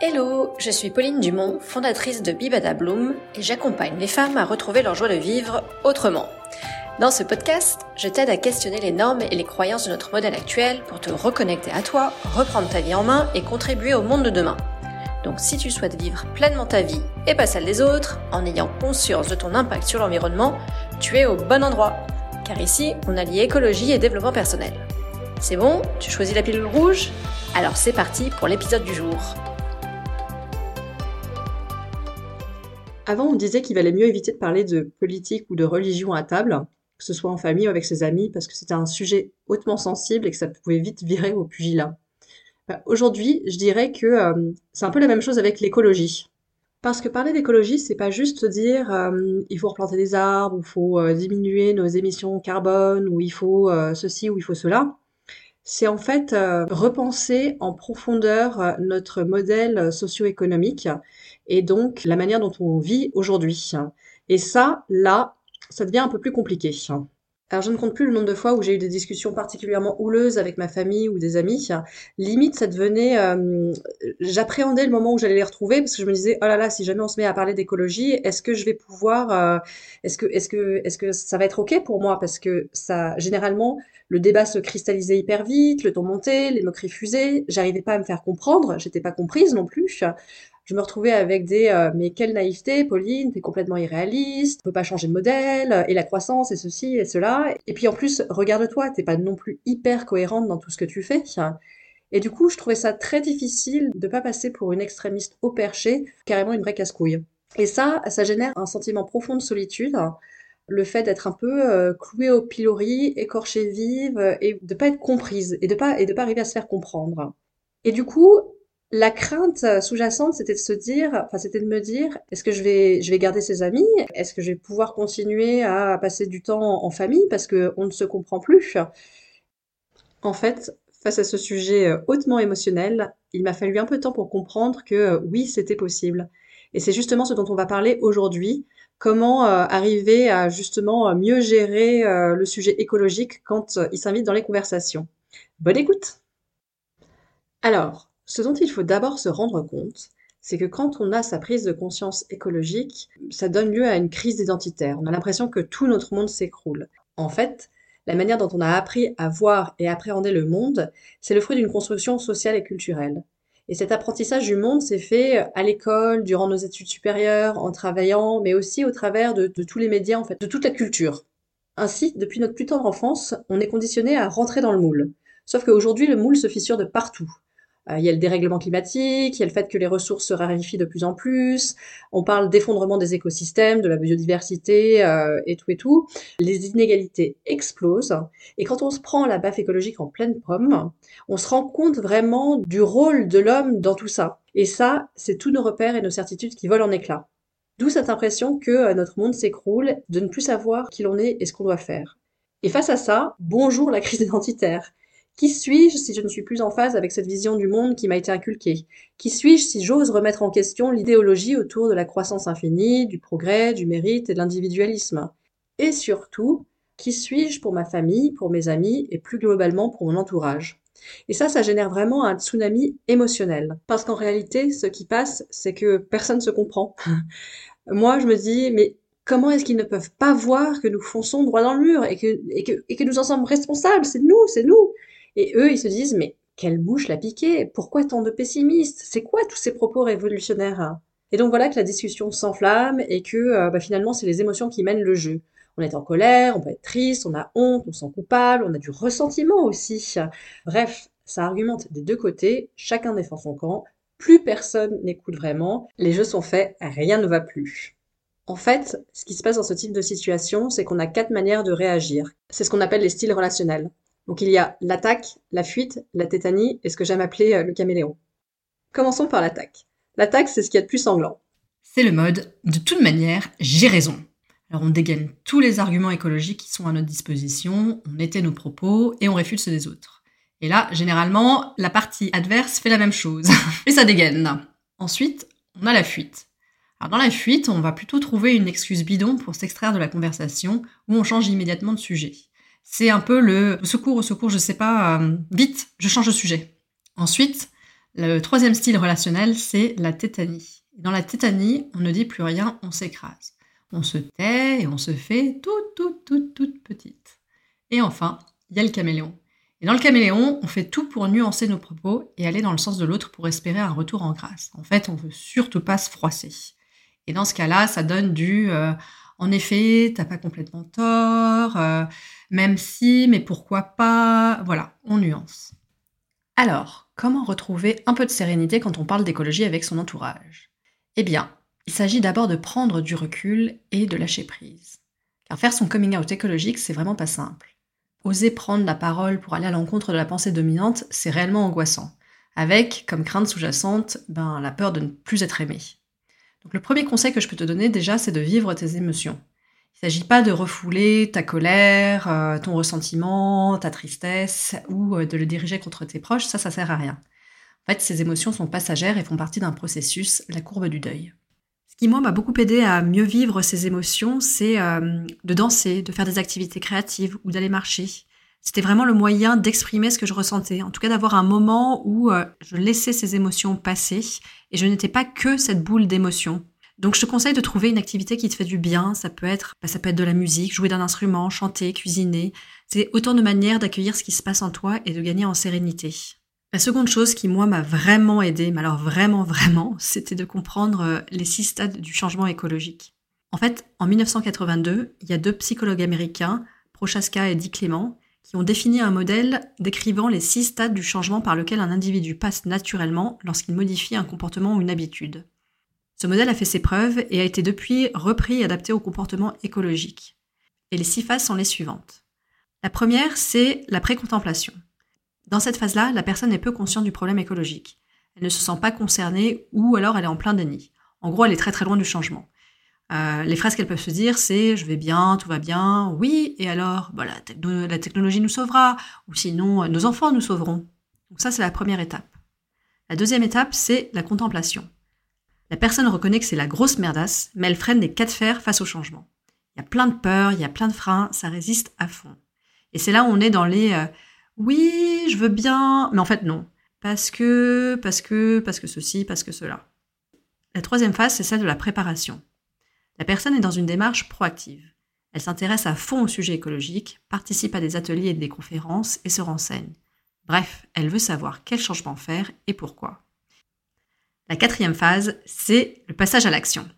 Hello, je suis Pauline Dumont, fondatrice de Bibada Bloom et j'accompagne les femmes à retrouver leur joie de vivre autrement. Dans ce podcast, je t'aide à questionner les normes et les croyances de notre modèle actuel pour te reconnecter à toi, reprendre ta vie en main et contribuer au monde de demain. Donc si tu souhaites vivre pleinement ta vie et pas celle des autres, en ayant conscience de ton impact sur l'environnement, tu es au bon endroit. Car ici, on allie écologie et développement personnel. C'est bon? Tu choisis la pilule rouge? Alors c'est parti pour l'épisode du jour. Avant, on disait qu'il valait mieux éviter de parler de politique ou de religion à table, que ce soit en famille ou avec ses amis, parce que c'était un sujet hautement sensible et que ça pouvait vite virer au pugilat. Bah, aujourd'hui, je dirais que euh, c'est un peu la même chose avec l'écologie. Parce que parler d'écologie, c'est pas juste dire euh, il faut replanter des arbres, ou il faut euh, diminuer nos émissions carbone, ou il faut ceci, ou il faut cela. C'est en fait repenser en profondeur notre modèle socio-économique et donc la manière dont on vit aujourd'hui. Et ça, là, ça devient un peu plus compliqué. Alors je ne compte plus le nombre de fois où j'ai eu des discussions particulièrement houleuses avec ma famille ou des amis. Limite, ça devenait, euh, j'appréhendais le moment où j'allais les retrouver parce que je me disais, oh là là, si jamais on se met à parler d'écologie, est-ce que je vais pouvoir, euh, est-ce que, est-ce que, est-ce que ça va être ok pour moi? Parce que ça, généralement, le débat se cristallisait hyper vite, le ton montait, les moqueries fusaient, j'arrivais pas à me faire comprendre, j'étais pas comprise non plus je me retrouvais avec des euh, mais quelle naïveté, Pauline, t'es complètement irréaliste, on peut pas changer de modèle, et la croissance, et ceci, et cela. Et puis en plus, regarde-toi, t'es pas non plus hyper cohérente dans tout ce que tu fais. Et du coup, je trouvais ça très difficile de pas passer pour une extrémiste au perché, carrément une vraie casse-couille. Et ça, ça génère un sentiment profond de solitude, le fait d'être un peu euh, clouée au pilori, écorchée vive, et de pas être comprise, et de pas, et de pas arriver à se faire comprendre. Et du coup, la crainte euh, sous-jacente, c'était de se dire, enfin, c'était de me dire, est-ce que je vais, je vais garder ses amis? Est-ce que je vais pouvoir continuer à passer du temps en famille parce que on ne se comprend plus? En fait, face à ce sujet euh, hautement émotionnel, il m'a fallu un peu de temps pour comprendre que euh, oui, c'était possible. Et c'est justement ce dont on va parler aujourd'hui. Comment arriver à justement mieux gérer le sujet écologique quand il s'invite dans les conversations. Bonne écoute Alors, ce dont il faut d'abord se rendre compte, c'est que quand on a sa prise de conscience écologique, ça donne lieu à une crise identitaire. On a l'impression que tout notre monde s'écroule. En fait, la manière dont on a appris à voir et appréhender le monde, c'est le fruit d'une construction sociale et culturelle. Et cet apprentissage du monde s'est fait à l'école, durant nos études supérieures, en travaillant, mais aussi au travers de, tous les médias, en fait, de toute la culture. Ainsi, depuis notre plus tendre enfance, on est conditionné à rentrer dans le moule. Sauf qu'aujourd'hui, le moule se fissure de partout. Euh, il y a le dérèglement climatique, il y a le fait que les ressources se raréfient de plus en plus, on parle d'effondrement des écosystèmes, de la biodiversité euh, et tout et tout. Les inégalités explosent et quand on se prend la baffe écologique en pleine pomme, on se rend compte vraiment du rôle de l'homme dans tout ça. Et ça, c'est tous nos repères et nos certitudes qui volent en éclats. D'où cette impression que euh, notre monde s'écroule, de ne plus savoir qui l'on est et ce qu'on doit faire. Et face à ça, bonjour la crise identitaire. Qui suis-je si je ne suis plus en phase avec cette vision du monde qui m'a été inculquée? Qui suis-je si j'ose remettre en question l'idéologie autour de la croissance infinie, du progrès, du mérite et de l'individualisme? Et surtout, qui suis-je pour ma famille, pour mes amis et plus globalement pour mon entourage? Et ça, ça génère vraiment un tsunami émotionnel. Parce qu'en réalité, ce qui passe, c'est que personne ne se comprend. Moi, je me dis, mais comment est-ce qu'ils ne peuvent pas voir que nous fonçons droit dans le mur et que, nous en sommes responsables? C'est nous, c'est nous. Et eux, ils se disent, mais quelle bouche l'a piqué? Pourquoi tant de pessimistes? C'est quoi tous ces propos révolutionnaires? Et donc voilà que la discussion s'enflamme et que euh, bah, finalement, c'est les émotions qui mènent le jeu. On est en colère, on peut être triste, on a honte, on se sent coupable, on a du ressentiment aussi. Bref, ça argumente des deux côtés, chacun défend son camp, plus personne n'écoute vraiment, les jeux sont faits, rien ne va plus. En fait, ce qui se passe dans ce type de situation, c'est qu'on a quatre manières de réagir. C'est ce qu'on appelle les styles relationnels. Donc il y a l'attaque, la fuite, la tétanie et ce que j'aime appeler euh, le caméléon. Commençons par l'attaque. L'attaque, c'est ce qu'il y a de plus sanglant. C'est le mode de toute manière, j'ai raison. Alors on dégaine tous les arguments écologiques qui sont à notre disposition, on étaie nos propos et on réfute ceux des autres. Et là, généralement, la partie adverse fait la même chose. et ça dégaine. Ensuite, on a la fuite. Alors dans la fuite, on va plutôt trouver une excuse bidon pour s'extraire de la conversation ou on change immédiatement de sujet. C'est un peu le secours, au secours, je sais pas, euh, vite, je change de sujet. Ensuite, Le troisième style relationnel, c'est la tétanie. Dans la tétanie, on ne dit plus rien, on s'écrase. On se tait et on se fait toute, toute, toute, toute petite. Et enfin, il y a le caméléon. Et dans le caméléon, on fait tout pour nuancer nos propos et aller dans le sens de l'autre pour espérer un retour en grâce. En fait, on veut surtout pas se froisser. Et dans ce cas-là, ça donne du euh, en effet, t'as pas complètement tort, euh, même si, mais pourquoi pas, voilà, on nuance. Alors, comment retrouver un peu de sérénité quand on parle d'écologie avec son entourage? Eh bien, il s'agit d'abord de prendre du recul et de lâcher prise. Car faire son coming out écologique, c'est vraiment pas simple. Oser prendre la parole pour aller à l'encontre de la pensée dominante, c'est réellement angoissant. Avec, comme crainte sous-jacente, ben, la peur de ne plus être aimé. Le premier conseil que je peux te donner déjà, c'est de vivre tes émotions. Il ne s'agit pas de refouler ta colère, euh, ton ressentiment, ta tristesse, ou euh, de le diriger contre tes proches, ça, ça sert à rien. En fait, ces émotions sont passagères et font partie d'un processus, la courbe du deuil. Ce qui, moi, m'a beaucoup aidé à mieux vivre ces émotions, c'est euh, de danser, de faire des activités créatives ou d'aller marcher. C'était vraiment le moyen d'exprimer ce que je ressentais, en tout cas d'avoir un moment où je laissais ces émotions passer et je n'étais pas que cette boule d'émotions. Donc je te conseille de trouver une activité qui te fait du bien. Ça peut être, bah, ça peut être de la musique, jouer d'un instrument, chanter, cuisiner. C'est autant de manières d'accueillir ce qui se passe en toi et de gagner en sérénité. La seconde chose qui moi m'a vraiment aidé, mais alors vraiment vraiment, c'était de comprendre euh, les six stades du changement écologique. En fait, en 1982, il y a deux psychologues américains, Prochaska et Dick Clement, qui ont défini un modèle décrivant les six stades du changement par lequel un individu passe naturellement lorsqu'il modifie un comportement ou une habitude. Ce modèle a fait ses preuves et a été depuis repris et adapté au comportement écologique. Et les six phases sont les suivantes. La première, c'est la précontemplation. Dans cette phase-là, la personne est peu consciente du problème écologique. Elle ne se sent pas concernée ou alors elle est en plein déni. En gros, elle est très très loin du changement. Euh, les phrases qu'elles peuvent se dire, c'est je vais bien, tout va bien, oui, et alors, bah, la, technologie nous sauvera, ou sinon nos enfants nous sauveront. Donc ça, c'est la première étape. La deuxième étape, c'est la contemplation. La personne reconnaît que c'est la grosse merdasse, mais elle freine des cas de fer face au changement. Il y a plein de peurs, il y a plein de freins, ça résiste à fond. Et c'est là où on est dans les euh, oui, je veux bien, mais en fait non. Parce que, parce que, parce que ceci, parce que cela. La troisième phase, c'est celle de la préparation. La personne est dans une démarche proactive. Elle s'intéresse à fond au sujet écologique, participe à des ateliers et des conférences et se renseigne. Bref, elle veut savoir quel changement faire et pourquoi. La quatrième phase, c'est le passage à l'action.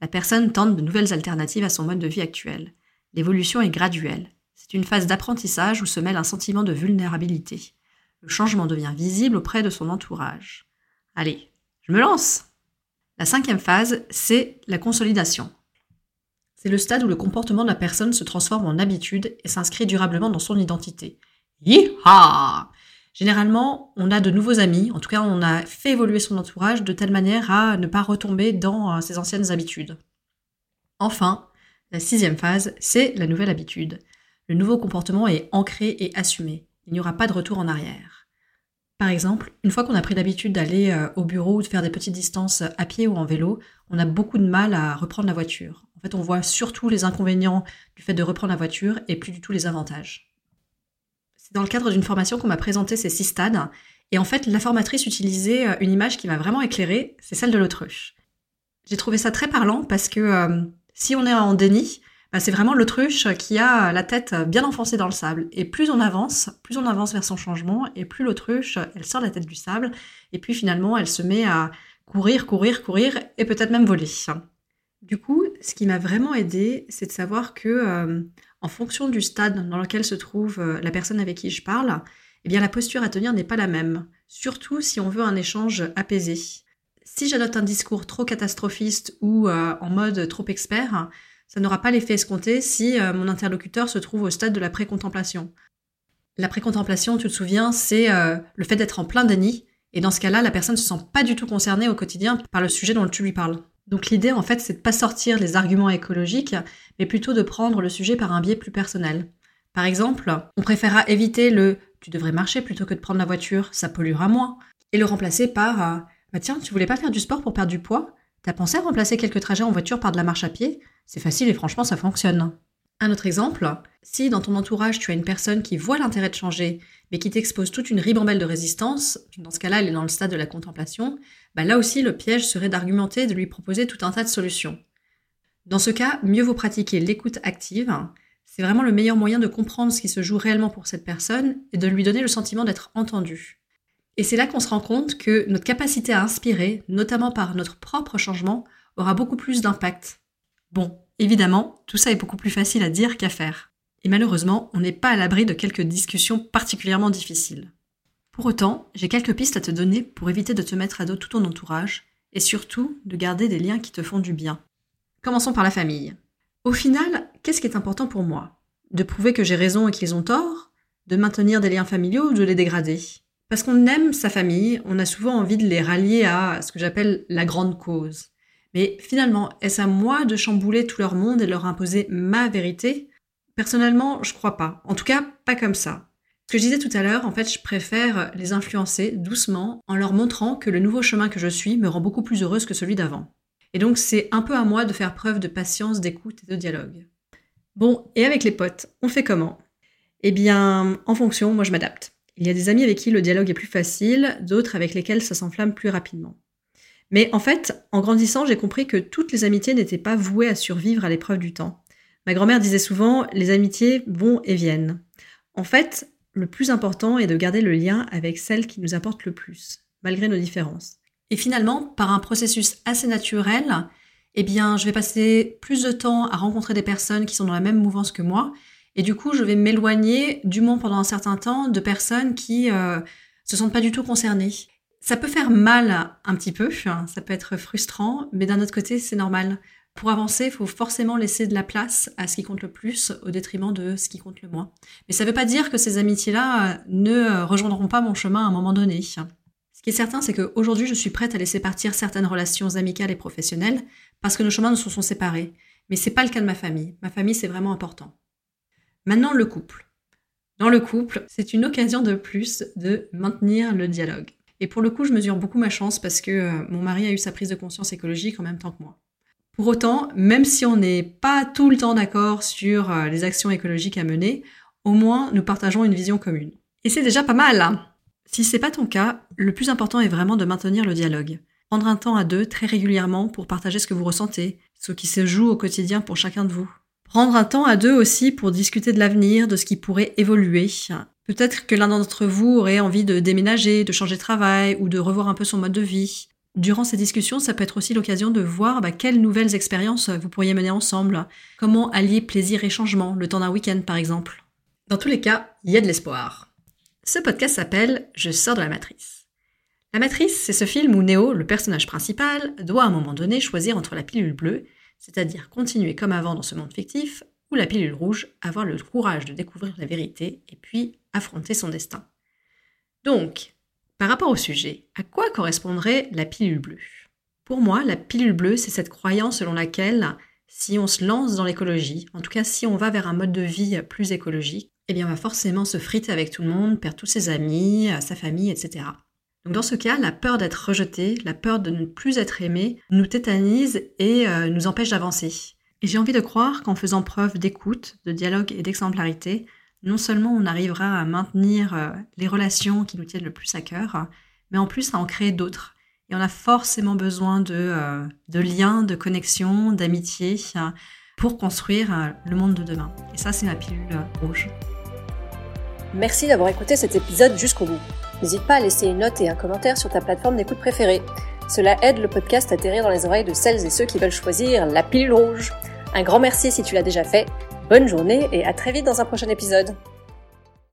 La personne tente de nouvelles alternatives à son mode de vie actuel. L'évolution est graduelle. C'est une phase d'apprentissage où se mêle un sentiment de vulnérabilité. Le changement devient visible auprès de son entourage. Allez, je me lance La cinquième phase, c'est la consolidation. C'est le stade où le comportement de la personne se transforme en habitude et s'inscrit durablement dans son identité. Yeehaw Généralement, on a de nouveaux amis, en tout cas on a fait évoluer son entourage de telle manière à ne pas retomber dans euh, ses anciennes habitudes. Enfin, la sixième phase, c'est la nouvelle habitude. Le nouveau comportement est ancré et assumé. Il n'y aura pas de retour en arrière. Par exemple, une fois qu'on a pris l'habitude d'aller euh, au bureau ou de faire des petites distances à pied ou en vélo, on a beaucoup de mal à reprendre la voiture. En fait, on voit surtout les inconvénients du fait de reprendre la voiture et plus du tout les avantages. C'est dans le cadre d'une formation qu'on m'a présenté ces six stades. Et en fait, la formatrice utilisait euh, une image qui m'a vraiment éclairée, c'est celle de l'autruche. J'ai trouvé ça très parlant parce que euh, si on est en déni, c'est vraiment l'autruche qui a la tête bien enfoncée dans le sable. Et plus on avance, plus on avance vers son changement, et plus l'autruche, elle sort la tête du sable, et puis finalement, elle se met à courir, courir, courir, et peut-être même voler. Du coup, ce qui m'a vraiment aidé, c'est de savoir que euh, en fonction du stade dans lequel se trouve euh, la personne avec qui je parle, eh la posture à tenir n'est pas la même, surtout si on veut un échange apaisé. Si j'adopte un discours trop catastrophiste ou euh, en mode trop expert, ça n'aura pas l'effet escompté si euh, mon interlocuteur se trouve au stade de la précontemplation. La précontemplation, tu te souviens, c'est le fait d'être en plein déni, et dans ce cas-là, la personne ne se sent pas du tout concernée au quotidien par le sujet dont tu lui parles. Donc l'idée, en fait, c'est de pas sortir les arguments écologiques, mais plutôt de prendre le sujet par un biais plus personnel. Par exemple, on préférera éviter le tu devrais marcher plutôt que de prendre la voiture, ça polluera moins, et le remplacer par euh, bah tiens, tu voulais pas faire du sport pour perdre du poids? T'as pensé à remplacer quelques trajets en voiture par de la marche à pied? C'est facile et franchement ça fonctionne. Un autre exemple, si dans ton entourage tu as une personne qui voit l'intérêt de changer, mais qui t'expose toute une ribambelle de résistance, dans ce cas-là elle est dans le stade de la contemplation, bah là aussi le piège serait d'argumenter et de lui proposer tout un tas de solutions. Dans ce cas, mieux vaut pratiquer l'écoute active. C'est vraiment le meilleur moyen de comprendre ce qui se joue réellement pour cette personne et de lui donner le sentiment d'être entendu. Et c'est là qu'on se rend compte que notre capacité à inspirer, notamment par notre propre changement, aura beaucoup plus d'impact. Bon, évidemment, tout ça est beaucoup plus facile à dire qu'à faire. Et malheureusement, on n'est pas à l'abri de quelques discussions particulièrement difficiles. Pour autant, j'ai quelques pistes à te donner pour éviter de te mettre à dos tout ton entourage, et surtout de garder des liens qui te font du bien. Commençons par la famille. Au final, qu'est-ce qui est important pour moi? De prouver que j'ai raison et qu'ils ont tort? De maintenir des liens familiaux ou de les dégrader? Parce qu'on aime sa famille, on a souvent envie de les rallier à ce que j'appelle la grande cause. Mais finalement, est-ce à moi de chambouler tout leur monde et de leur imposer ma vérité? Personnellement, je crois pas. En tout cas, pas comme ça. Ce que je disais tout à l'heure, en fait, je préfère les influencer doucement en leur montrant que le nouveau chemin que je suis me rend beaucoup plus heureuse que celui d'avant. Et donc, c'est un peu à moi de faire preuve de patience, d'écoute et de dialogue. Bon, et avec les potes, on fait comment? Eh bien, en fonction, moi je m'adapte. Il y a des amis avec qui le dialogue est plus facile, d'autres avec lesquels ça s'enflamme plus rapidement. Mais en fait, en grandissant, j'ai compris que toutes les amitiés n'étaient pas vouées à survivre à l'épreuve du temps. Ma grand-mère disait souvent, les amitiés vont et viennent. En fait, le plus important est de garder le lien avec celles qui nous apportent le plus, malgré nos différences. Et finalement, par un processus assez naturel, eh bien, je vais passer plus de temps à rencontrer des personnes qui sont dans la même mouvance que moi. Et du coup, je vais m'éloigner, du moins pendant un certain temps, de personnes qui euh, se sentent pas du tout concernées. Ça peut faire mal un petit peu, hein, ça peut être frustrant, mais d'un autre côté, c'est normal. Pour avancer, il faut forcément laisser de la place à ce qui compte le plus au détriment de ce qui compte le moins. Mais ça ne veut pas dire que ces amitiés-là ne rejoindront pas mon chemin à un moment donné qui est certain, c'est qu'aujourd'hui, je suis prête à laisser partir certaines relations amicales et professionnelles parce que nos chemins nous sont séparés. Mais c'est pas le cas de ma famille. Ma famille, c'est vraiment important. Maintenant, le couple. Dans le couple, c'est une occasion de plus de maintenir le dialogue. Et pour le coup, je mesure beaucoup ma chance parce que euh, mon mari a eu sa prise de conscience écologique en même temps que moi. Pour autant, même si on n'est pas tout le temps d'accord sur euh, les actions écologiques à mener, au moins nous partageons une vision commune. Et c'est déjà pas mal, hein si c'est pas ton cas, le plus important est vraiment de maintenir le dialogue. Prendre un temps à deux très régulièrement pour partager ce que vous ressentez, ce qui se joue au quotidien pour chacun de vous. Prendre un temps à deux aussi pour discuter de l'avenir, de ce qui pourrait évoluer. Peut-être que l'un d'entre vous aurait envie de déménager, de changer de travail ou de revoir un peu son mode de vie. Durant ces discussions, ça peut être aussi l'occasion de voir bah, quelles nouvelles expériences vous pourriez mener ensemble. Comment allier plaisir et changement, le temps d'un week-end par exemple. Dans tous les cas, il y a de l'espoir. Ce podcast s'appelle Je sors de la matrice. La matrice, c'est ce film où Neo, le personnage principal, doit à un moment donné choisir entre la pilule bleue, c'est-à-dire continuer comme avant dans ce monde fictif, ou la pilule rouge, avoir le courage de découvrir la vérité et puis affronter son destin. Donc, par rapport au sujet, à quoi correspondrait la pilule bleue? Pour moi, la pilule bleue, c'est cette croyance selon laquelle si on se lance dans l'écologie, en tout cas si on va vers un mode de vie plus écologique, eh bien, on va forcément se friter avec tout le monde, perdre tous ses amis, sa famille, etc. Donc dans ce cas, la peur d'être rejeté, la peur de ne plus être aimé, nous tétanise et euh, nous empêche d'avancer. Et j'ai envie de croire qu'en faisant preuve d'écoute, de dialogue et d'exemplarité, non seulement on arrivera à maintenir euh, les relations qui nous tiennent le plus à cœur, mais en plus à en créer d'autres. Et on a forcément besoin de, de liens, de connexions, d'amitié pour construire le monde de demain. Et ça, c'est ma pilule rouge. Merci d'avoir écouté cet épisode jusqu'au bout. N'hésite pas à laisser une note et un commentaire sur ta plateforme d'écoute préférée. Cela aide le podcast à atterrir dans les oreilles de celles et ceux qui veulent choisir la pilule rouge. Un grand merci si tu l'as déjà fait. Bonne journée et à très vite dans un prochain épisode.